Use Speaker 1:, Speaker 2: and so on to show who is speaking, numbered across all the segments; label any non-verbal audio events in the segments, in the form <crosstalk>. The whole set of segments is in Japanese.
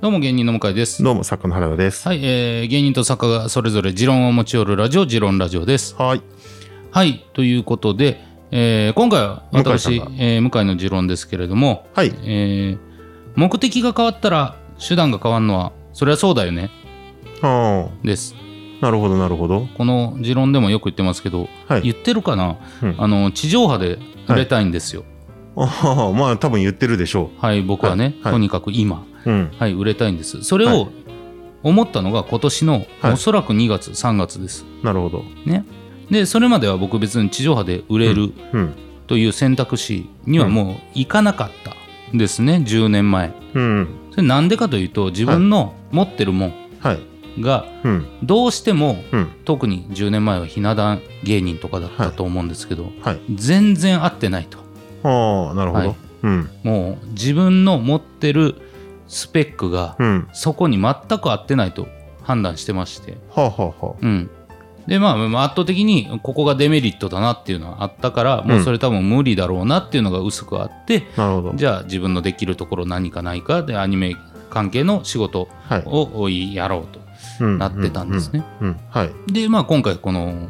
Speaker 1: どうも芸人の向井です。
Speaker 2: どうも、作家の原田です。
Speaker 1: はい、えー芸人と作家がそれぞれ持論を持ち寄るラジオ、持論ラジオです。
Speaker 2: はい。
Speaker 1: はい、ということで、えー今回は私、
Speaker 2: 向井さんが
Speaker 1: えー向井の持論ですけれども、
Speaker 2: はい。
Speaker 1: えー目的が変わったら手段が変わるのは、それはそうだよね、
Speaker 2: あ
Speaker 1: です。
Speaker 2: あ、なるほど、なるほど。
Speaker 1: この持論でもよく言ってますけど、
Speaker 2: はい
Speaker 1: 言ってるかな、
Speaker 2: うん
Speaker 1: あの地上波で売れたいんですよ。
Speaker 2: ああ、まあ、多分言ってるでしょ
Speaker 1: はい、僕はね、
Speaker 2: はいはい
Speaker 1: とにかく今、
Speaker 2: う。うん。
Speaker 1: はい、売れたいんです。それ
Speaker 2: は
Speaker 1: を思ったのが今年の、
Speaker 2: はい
Speaker 1: おそらく2月、3月です。
Speaker 2: なるほど。
Speaker 1: ね。で、それまでは僕別に地上波で売れる
Speaker 2: うん。
Speaker 1: という選択肢にはもういかなかったんですね、10年前。
Speaker 2: うん。
Speaker 1: それなんでかというと、自分の持ってるもん
Speaker 2: はい。
Speaker 1: が
Speaker 2: うん。
Speaker 1: どうしても、
Speaker 2: うん。
Speaker 1: 特に10年前はひな壇芸人とかだったと思うんですけど、
Speaker 2: はい。
Speaker 1: 全然合ってないと。
Speaker 2: ああ、なるほ
Speaker 1: はい
Speaker 2: ど。うん。
Speaker 1: もう自分の持ってるスペックが
Speaker 2: うん。
Speaker 1: そこに全く合ってないと判断してまして、
Speaker 2: はあ、はあ、は
Speaker 1: うん。で、まあ、まあ圧倒的にここがデメリットだなっていうのはあったから、もうそれ多分無理だろうなっていうのが薄くあって、
Speaker 2: あ。なるほど。
Speaker 1: じゃあ自分のできるところ何かないかでアニメ関係の仕事
Speaker 2: はい。
Speaker 1: をやろうと
Speaker 2: うん
Speaker 1: なってたんです。ね。で、まあ今回この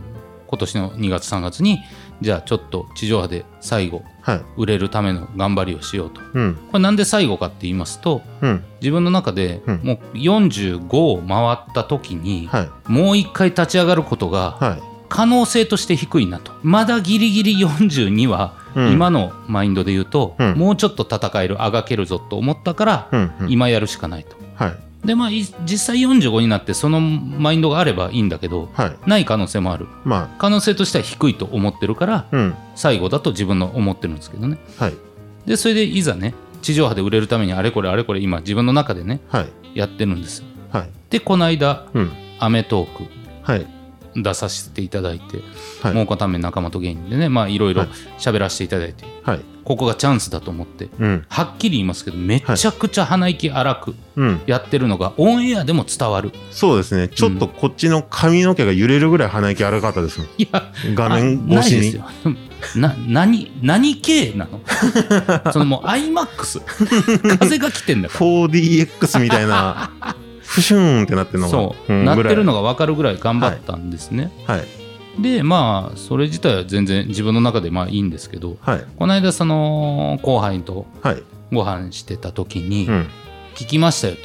Speaker 1: 今年の2月3月に、じゃあちょっと地上波で最後
Speaker 2: はい。
Speaker 1: 売れるための頑張りをしようと。
Speaker 2: うん。
Speaker 1: これなんで最後かって言いますと、
Speaker 2: うん。
Speaker 1: 自分の中で
Speaker 2: うん
Speaker 1: もう45を回った時に、
Speaker 2: はい。
Speaker 1: もう一回立ち上がることが
Speaker 2: はい。
Speaker 1: 可能性として低いなと。まだギリギリ42は、
Speaker 2: うん
Speaker 1: 今のマインドで言うと、
Speaker 2: うん
Speaker 1: もうちょっと戦える、あがけるぞと思ったから。今やるしかないと。
Speaker 2: はい。
Speaker 1: で、まあ、い実際45になってそのマインドがあればいいんだけど、
Speaker 2: はい。
Speaker 1: ない可能性もある。
Speaker 2: ま
Speaker 1: 可能性としては低いと思ってるから、
Speaker 2: あ、うん。
Speaker 1: 最後だと自分の思ってるんですけどね。
Speaker 2: はい。
Speaker 1: で、それでいざね、地上波で売れるためにあれこれあれこれ今自分の中でね、
Speaker 2: はい。
Speaker 1: やってるんです。
Speaker 2: はい。
Speaker 1: で、この間、
Speaker 2: うん。
Speaker 1: アメトーク
Speaker 2: はい。
Speaker 1: 出させていただいて、
Speaker 2: はい
Speaker 1: 蒙古タンメン仲間と芸人でね、まあいろいろ
Speaker 2: はい
Speaker 1: 喋らせていただいて、
Speaker 2: はい。
Speaker 1: ここがチャンスだと思って、
Speaker 2: うん。
Speaker 1: はっきり言いますけど、めちゃくちゃ鼻息荒く
Speaker 2: うん。
Speaker 1: やってるのがオンエアでも伝わる。
Speaker 2: そうですね。ちょっとこっちの髪の毛が揺れるぐらい鼻息荒かったですもん。
Speaker 1: いや、
Speaker 2: 画面
Speaker 1: あ
Speaker 2: 越しに。
Speaker 1: ないですよ。<laughs> な、何、何系なの？<laughs> そのもう IMAX。風が来てんだから。
Speaker 2: 4DX みたいな、ふしゅーんってなってるのが。
Speaker 1: そう、
Speaker 2: ん
Speaker 1: なってるの
Speaker 2: が。
Speaker 1: が分かるぐらい頑張ったんですね。
Speaker 2: はい。
Speaker 1: で、まあ、それ自体は全然自分の中でまあいいんですけど、
Speaker 2: はい。
Speaker 1: この間、その後輩と
Speaker 2: はい。
Speaker 1: ご飯してた時に
Speaker 2: う、ん。
Speaker 1: 聞きましたよ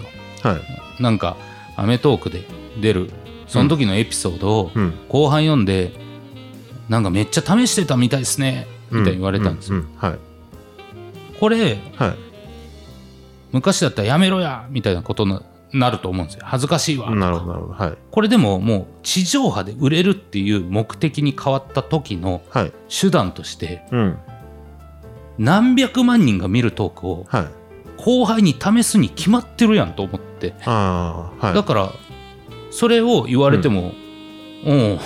Speaker 1: と。
Speaker 2: はい。
Speaker 1: なんか、アメトークで出る、その時のエピソードを
Speaker 2: うん。
Speaker 1: 後輩読んで、なんかめっちゃ試してたみたいですね、みたいに言われたんですよ。
Speaker 2: ううはい。
Speaker 1: これ、
Speaker 2: はい。
Speaker 1: 昔だったらやめろやみたいなことになると思うんですよ。恥ずかしいわ。
Speaker 2: なるほど、なるほど。はい。
Speaker 1: これでももう地上波で売れるっていう目的に変わった時の
Speaker 2: はい。
Speaker 1: 手段として
Speaker 2: うん。
Speaker 1: 何百万人が見るトークを
Speaker 2: はい。
Speaker 1: 後輩に試すに決まってるやんと思って、
Speaker 2: ああ、はい。
Speaker 1: だからそれを言われても、うん、い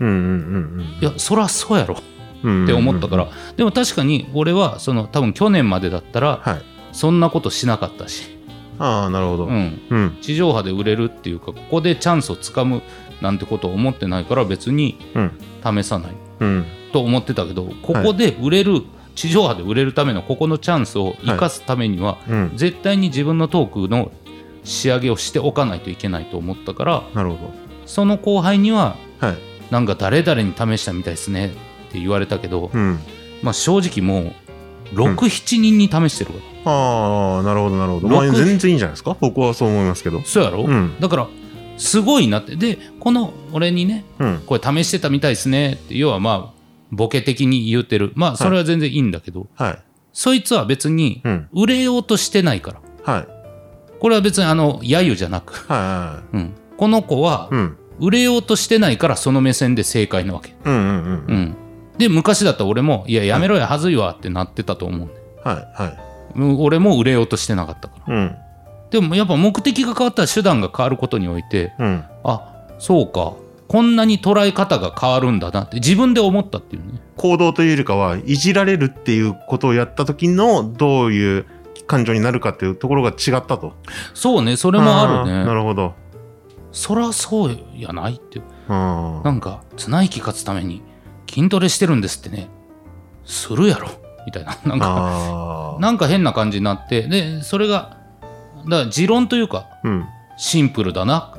Speaker 2: うんうんうん
Speaker 1: やそらそうやろ
Speaker 2: うん。
Speaker 1: って思ったから、
Speaker 2: うん
Speaker 1: でも確かに俺はその多分去年までだったら
Speaker 2: はい。
Speaker 1: そんなことしなかったし、
Speaker 2: ああ、なるほど。
Speaker 1: う
Speaker 2: うん。
Speaker 1: ん、地上波で売れるっていうかここでチャンスをつかむなんてことを思ってないから別に
Speaker 2: うん。
Speaker 1: 試さない
Speaker 2: うん。
Speaker 1: と思ってたけどここで売れる、地上波で売れるためのここのチャンスを生かすためには、
Speaker 2: うん。
Speaker 1: 絶対に自分のトークの仕上げをしておかないといけないと思ったから
Speaker 2: なるほ
Speaker 1: その後輩には
Speaker 2: ど。はい。
Speaker 1: なんか誰々に試したみたいですねって言われたけど、
Speaker 2: うん。
Speaker 1: まあ、正直もう67人に試してるから、
Speaker 2: ああ、なるほど、なるほど。
Speaker 1: 六
Speaker 2: まあ、全然いいんじゃないですか？僕はそう思いますけど。
Speaker 1: そうやろ、
Speaker 2: うん。
Speaker 1: だからすごいなってでこの俺にね
Speaker 2: うん。
Speaker 1: これ試してたみたいですねって要はまあボケ的に言うてるまあそれは全然いいんだけど、
Speaker 2: はい。
Speaker 1: そいつは別に
Speaker 2: うん。
Speaker 1: 売れようとしてないから
Speaker 2: はい。
Speaker 1: これは別にあの揶揄じゃなく、
Speaker 2: はいは
Speaker 1: うん、この子は。
Speaker 2: うん。
Speaker 1: 売れようとしてないからその目線で正解なわけ、
Speaker 2: うんうんうん。
Speaker 1: うん、で昔だったら俺もいややめろやはずいわってなってたと思うね
Speaker 2: はいはい。
Speaker 1: うん俺も売れようとしてなかったから
Speaker 2: うん。
Speaker 1: でもやっぱ目的が変わったら手段が変わることにおいて
Speaker 2: うん。
Speaker 1: あそうかこんなに捉え方が変わるんだなって自分で思ったっていうね
Speaker 2: 行動というよりかは、いじられるっていうことをやった時の、どういう感情になるかっていうところが違ったと。
Speaker 1: そうねそれもある
Speaker 2: ーな
Speaker 1: ね
Speaker 2: るほど。
Speaker 1: そらそうやないって
Speaker 2: あ
Speaker 1: なんか綱引き勝つために筋トレしてるんですってねするやろみたいな。<laughs> なんか。なんか変な感じになってでそれがだから持論というか
Speaker 2: うん。
Speaker 1: シンプルだな。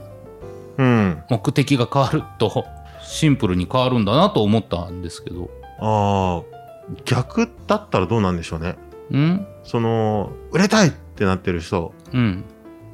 Speaker 2: うん。
Speaker 1: 目的が変わるとシンプルに変わるんだなと思ったんですけど。
Speaker 2: ああ、逆だったらどうなんでしょうね。
Speaker 1: うん？
Speaker 2: その、売れたいってなってる人、
Speaker 1: うん。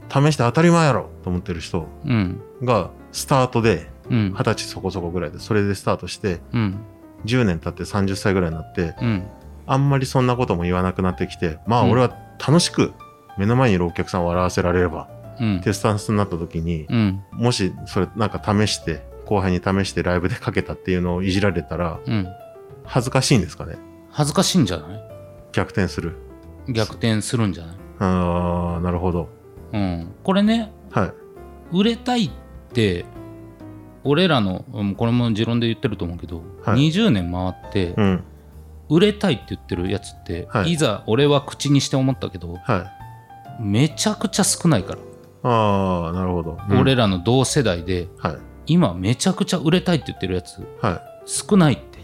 Speaker 2: 試して当たり前やろと思ってる人
Speaker 1: うん。
Speaker 2: が、スタートで、
Speaker 1: うん。
Speaker 2: 二十歳そこそこぐらいで、それでスタートして、
Speaker 1: うん。
Speaker 2: 10年経って30歳ぐらいになって、
Speaker 1: うん
Speaker 2: あんまりそんなことも言わなくなってきて、まあ
Speaker 1: うん。
Speaker 2: 俺は楽しく目の前にいるお客さんを笑わせられれば、
Speaker 1: うん。
Speaker 2: ってスタンスになった時に、
Speaker 1: うん。
Speaker 2: もしそれなんか試して、後輩に試してライブでかけたっていうのをいじられたら、
Speaker 1: うん。
Speaker 2: 恥ずかしいんですかね？
Speaker 1: 恥ずかしいんじゃない？
Speaker 2: 逆転する。
Speaker 1: 逆転するんじゃない？
Speaker 2: ああ、なるほど。
Speaker 1: うん。これね
Speaker 2: はい。
Speaker 1: 売れたいって俺らのうんこれも持論で言ってると思うけど、
Speaker 2: はい。
Speaker 1: 20年回って
Speaker 2: うん。
Speaker 1: 売れたいって言ってるやつって、
Speaker 2: はい
Speaker 1: い、ざ俺は口にして思ったけど
Speaker 2: はい。
Speaker 1: めちゃくちゃ少ないから、
Speaker 2: ああ、なるほど。うん
Speaker 1: 俺らの同世代で
Speaker 2: はい。
Speaker 1: 今めちゃくちゃ売れたいって言ってるやつ
Speaker 2: はい。
Speaker 1: 少ないって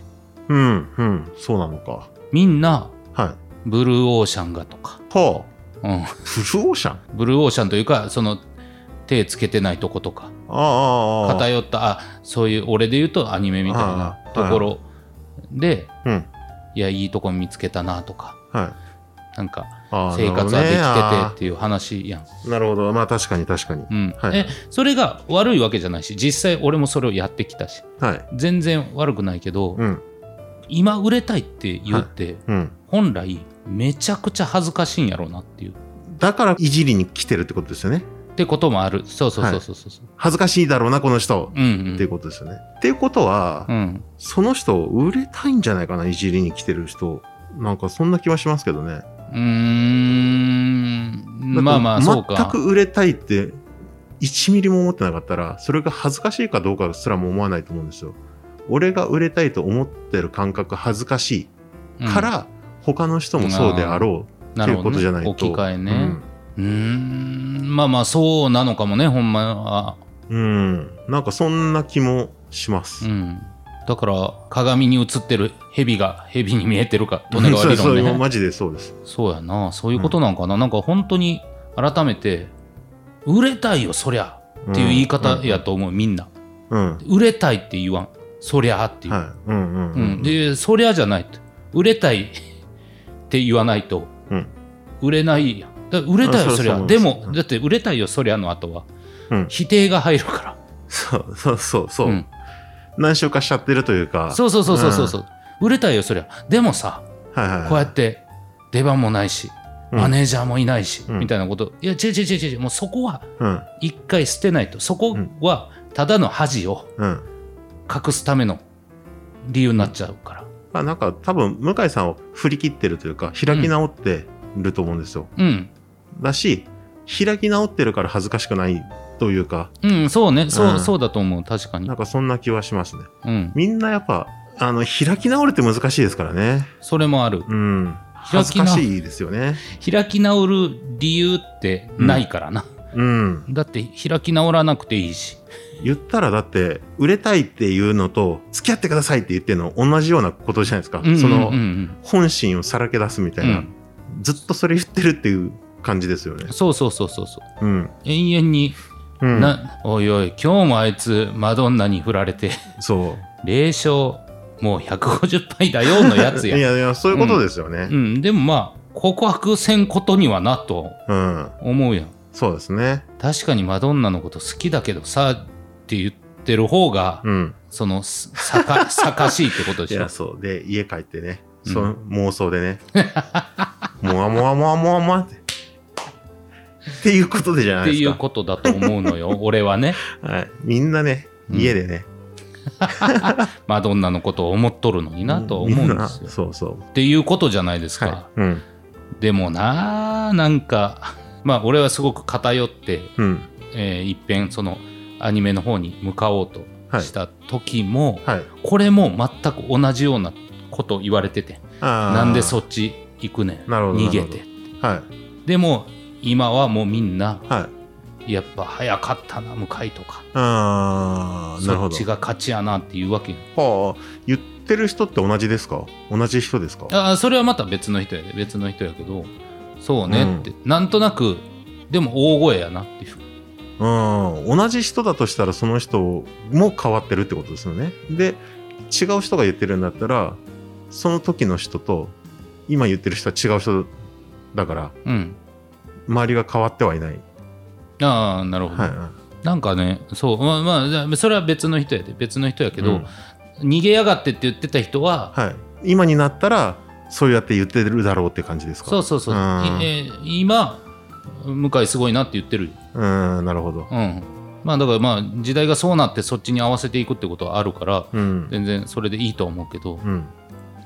Speaker 2: うん、うん。そうなのか。
Speaker 1: みんな
Speaker 2: はい。
Speaker 1: ブルーオーシャンがとか、
Speaker 2: は
Speaker 1: うん、
Speaker 2: あ、ブルーオーシャン？
Speaker 1: ブルーオーシャンというかその手つけてないとことか
Speaker 2: ああ、ああ。
Speaker 1: 偏ったあそういう俺で言うとアニメみたいなところで
Speaker 2: うん。
Speaker 1: いやいいとこ見つけたなとか
Speaker 2: はい。
Speaker 1: なんか生活はできてて
Speaker 2: な
Speaker 1: っていう話やん、
Speaker 2: なるほど。まあ確かに確かに。
Speaker 1: うん
Speaker 2: はい
Speaker 1: えそれが悪いわけじゃないし実際俺もそれをやってきたし
Speaker 2: はい。
Speaker 1: 全然悪くないけど、
Speaker 2: うん。
Speaker 1: 今売れたいって言って、
Speaker 2: うん。
Speaker 1: 本来めちゃくちゃ恥ずかしいんやろうなっていう
Speaker 2: だからいじりに来てるってことですよね。
Speaker 1: ってこともあるそうそうそうそうそう、
Speaker 2: 恥ずかしいだろうな、この人。
Speaker 1: うんうん
Speaker 2: っていうことですよね。っていうことは、
Speaker 1: うん
Speaker 2: その人売れたいんじゃないかな、いじりに来てる人。なんかそんな気はしますけどね。
Speaker 1: うーんまあまあそうか
Speaker 2: 全く売れたいって1ミリも思ってなかったらそれが恥ずかしいかどうかすらも思わないと思うんですよ。俺が売れたいと思ってる感覚恥ずかしいから、他の人もそうであろうっていうことじゃないと。
Speaker 1: 置き換えねうーん。まあまあそうなのかもねほんまは。
Speaker 2: うん、うんなんかそんな気もします。
Speaker 1: うん。だから鏡に映ってる蛇が蛇に見えてるか利根川理
Speaker 2: そうそう
Speaker 1: 論ね
Speaker 2: マジでそうです。
Speaker 1: そうやな。そういうことなんかな、なんか本当に改めて売れたいよそりゃっていう言い方やと思う、みんな。
Speaker 2: うん。
Speaker 1: 売れたいって言わん。そりゃっていう、
Speaker 2: はい。うんうん
Speaker 1: う
Speaker 2: うん。
Speaker 1: ん、でそりゃじゃないと売れたいって言わないと、
Speaker 2: うん。
Speaker 1: 売れないやん売れたいよ
Speaker 2: あそ
Speaker 1: りゃ。でも
Speaker 2: うん。
Speaker 1: だって売れたいよそりゃの後は、
Speaker 2: うん。
Speaker 1: 否定が入るか
Speaker 2: そうそうそうそう。
Speaker 1: ら、うん。
Speaker 2: 何周かしちゃってるというか。
Speaker 1: そうそうそうそうそうそう、売れたいよそりゃ。でもさ
Speaker 2: はいはいはい、
Speaker 1: こうやって出番もないし
Speaker 2: うん。
Speaker 1: マネージャーもいないし、
Speaker 2: うん。
Speaker 1: みたいなこと。いや違う違う違う違う。もうそこは
Speaker 2: うん。
Speaker 1: 一回捨てないと。そこはただの恥を
Speaker 2: うん。
Speaker 1: 隠すための理由になっちゃうから。
Speaker 2: まあなんか多分向井さんを振り切ってるというか開き直ってると思うんですよ。
Speaker 1: うん
Speaker 2: だし開き直ってるから恥ずかしくないというか。
Speaker 1: うんそうね。そう,、
Speaker 2: うん。
Speaker 1: そうだと思う。確かに。
Speaker 2: なんかそんな気はしますね。
Speaker 1: うん。
Speaker 2: みんなやっぱあの開き直るって難しいですからね。
Speaker 1: それもある。
Speaker 2: うん。
Speaker 1: 開き直
Speaker 2: 恥ずかしいですよね。
Speaker 1: 開き直る理由ってないからな、
Speaker 2: うん。
Speaker 1: だって開き直らなくていいし。
Speaker 2: 言ったらだって売れたいっていうのと付き合ってくださいって言ってるの同じようなことじゃないですか。その
Speaker 1: うんうんうん。うん
Speaker 2: 本心をさらけ出すみたいな、
Speaker 1: うん。
Speaker 2: ずっとそれ言ってるっていう感じですよね。
Speaker 1: そうそうそうそうそう
Speaker 2: うん。
Speaker 1: 永遠に、
Speaker 2: うん。
Speaker 1: なおいおい今日もあいつマドンナに振られて
Speaker 2: そう。
Speaker 1: 0勝もう150敗だよのやつや
Speaker 2: いや <laughs> いや、そういうことですよね。
Speaker 1: うん、でもまあ告白せんことにはなと
Speaker 2: うん。
Speaker 1: 思うやん
Speaker 2: そうですね。
Speaker 1: 確かにマドンナのこと好きだけどさって言ってる方が、
Speaker 2: うん。
Speaker 1: そのすさか <laughs> さかしいってこと
Speaker 2: いや、
Speaker 1: でしょ
Speaker 2: そう。で、家帰ってね、
Speaker 1: うん
Speaker 2: その妄想でね、もわもわもわもわもわって。っていうことでじゃな
Speaker 1: っていう
Speaker 2: いですか。
Speaker 1: ことだと思うのよ <laughs> 俺はね
Speaker 2: はい。みんなね、
Speaker 1: うん
Speaker 2: 家でね、<laughs>
Speaker 1: マドンナのことを思っとるのになとは思うん
Speaker 2: み
Speaker 1: ですよ。
Speaker 2: そうそう。
Speaker 1: っていうことじゃないですか。
Speaker 2: はい。うん。
Speaker 1: でもなあなんかまあ俺はすごく偏って、
Speaker 2: うん。
Speaker 1: えー、いっぺんそのアニメの方に向かおうとした時も、
Speaker 2: はい。
Speaker 1: これも全く同じようなこと言われててなんでそっち行くねん
Speaker 2: なるほど
Speaker 1: 逃げて
Speaker 2: はい。
Speaker 1: でも今はもうみんな
Speaker 2: はい。
Speaker 1: やっぱ早かったな向かいとか。
Speaker 2: ああ、なるほど。
Speaker 1: そっち。が勝ちやなっていうわけよ。
Speaker 2: はあ、言ってる人って同じですか？同じ人ですか？
Speaker 1: あそれはまた別の人やで。別の人やけどそうねって、なんとなくでも大声やなっていう。
Speaker 2: うん、同じ人だとしたらその人も変わってるってことですよね。で違う人が言ってるんだったらその時の人と今言ってる人は違う人だから
Speaker 1: うん
Speaker 2: 周りが変わってはいない。
Speaker 1: ああなるほど、
Speaker 2: はいは
Speaker 1: なんかねそう。まあまあそれは別の人やで。別の人やけど、
Speaker 2: うん。
Speaker 1: 逃げやがってって言ってた人は、
Speaker 2: はい、今になったらそうやって言ってるだろうって感じですか？
Speaker 1: そうそうそう、
Speaker 2: う
Speaker 1: えー今向井すごいなって言ってる。
Speaker 2: うんなるほど。
Speaker 1: うん。まあだからまあ時代がそうなってそっちに合わせていくってことはあるから
Speaker 2: うん。
Speaker 1: 全然それでいいとは思うけど。
Speaker 2: うん。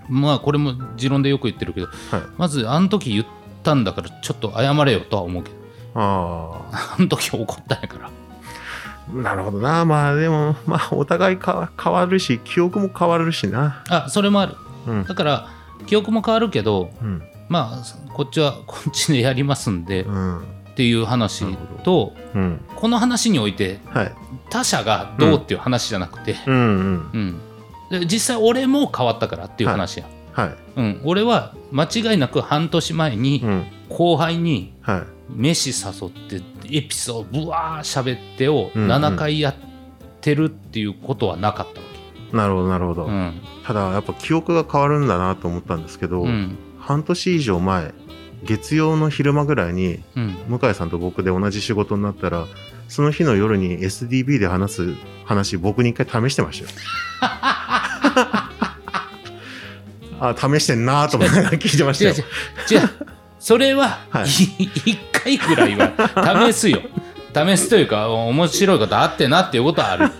Speaker 1: まあこれも持論でよく言ってるけど
Speaker 2: はい、
Speaker 1: まずあの時言ったんだからちょっと謝れよとは思うけど。
Speaker 2: あ
Speaker 1: あの時怒ったんやから。
Speaker 2: あなるほどな。まあでもまあお互いか変わるし記憶も変わるしな。
Speaker 1: あそれもある。
Speaker 2: うん。
Speaker 1: だから記憶も変わるけど
Speaker 2: うん。
Speaker 1: まあこっちはこっちでやりますんで
Speaker 2: うん。
Speaker 1: っていう話と
Speaker 2: うん。
Speaker 1: この話において
Speaker 2: はい。
Speaker 1: 他者がどうっていう話じゃなくて、
Speaker 2: うん。うん
Speaker 1: うん。で実際俺も変わったからっていう話や、
Speaker 2: はい
Speaker 1: うん、俺は間違いなく半年前に
Speaker 2: うん。
Speaker 1: 後輩に
Speaker 2: はい。
Speaker 1: 飯誘ってエピソードぶわー喋ってを
Speaker 2: うんうん。
Speaker 1: 7回やってるっていうことはなかったわ
Speaker 2: なるほどなるほど、
Speaker 1: け、うん。
Speaker 2: ただやっぱ記憶が変わるんだなと思ったんですけど、
Speaker 1: うん。
Speaker 2: 半年以上前月曜の昼間ぐらいに
Speaker 1: うん、
Speaker 2: 向井さんと僕で同じ仕事になったらその日の夜に SDB で話す話僕に一回試してましたよ <laughs> あ試してんなーと思いながら聞いてました
Speaker 1: 違う
Speaker 2: よ
Speaker 1: 違う。違う。それは
Speaker 2: はい。
Speaker 1: 1回ぐらいは試すよ。試すというか面白いことあってなっていうことはある。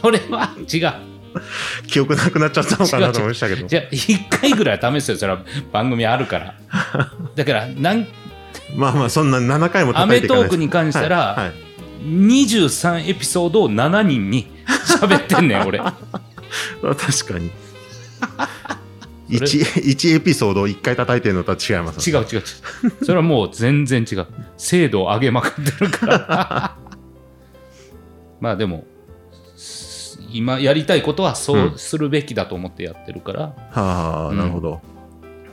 Speaker 1: それは違う。
Speaker 2: 記憶なくなっちゃったのかなと思いましたけど。
Speaker 1: じゃあ1回ぐらいは試すよ。それは番組あるから。だからなん
Speaker 2: まあまあそんな7回も
Speaker 1: アメトークに関したら、
Speaker 2: はいはい。
Speaker 1: 23エピソードを7人に喋ってんねん俺
Speaker 2: あ確かに 1, 1エピソードを1回叩いてるのとは違います
Speaker 1: 違う違う違う。それはもう全然違う。精度を上げまくってるから。<laughs> まあでも今やりたいことはそうするべきだと思ってやってるから、
Speaker 2: はあ、
Speaker 1: うん
Speaker 2: なるほど。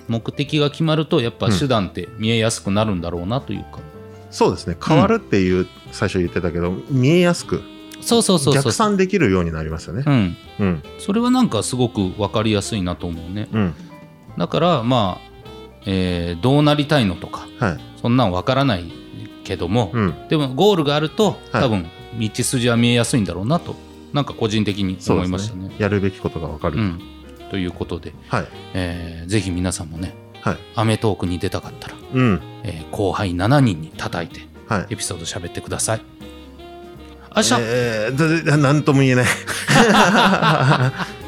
Speaker 1: 目的が決まるとやっぱ手段って見えやすくなるんだろうなというか、
Speaker 2: そうですね。変わるっていう、最初言ってたけど見えやすく
Speaker 1: そうそうそう
Speaker 2: 逆算できるようになりますよね。
Speaker 1: うん。
Speaker 2: うん。
Speaker 1: それはなんかすごく分かりやすいなと思うね。
Speaker 2: うん。
Speaker 1: だからまあ、えーどうなりたいのとか
Speaker 2: はい。
Speaker 1: そんなん分からないけども、
Speaker 2: うん。
Speaker 1: でもゴールがあると
Speaker 2: はい。
Speaker 1: 多分道筋は見えやすいんだろうなとなんか個人的に思いますしたね。
Speaker 2: ね。やるべきことがわかる、
Speaker 1: うん、ということで、
Speaker 2: はい。
Speaker 1: えーぜひ皆さんもね
Speaker 2: はい『
Speaker 1: アメトーーク』に出たかったら、
Speaker 2: うん。
Speaker 1: えー後輩7人に叩いて
Speaker 2: はい。
Speaker 1: エピソード喋ってください。明日、
Speaker 2: えー、だだなんとも言えない。<laughs>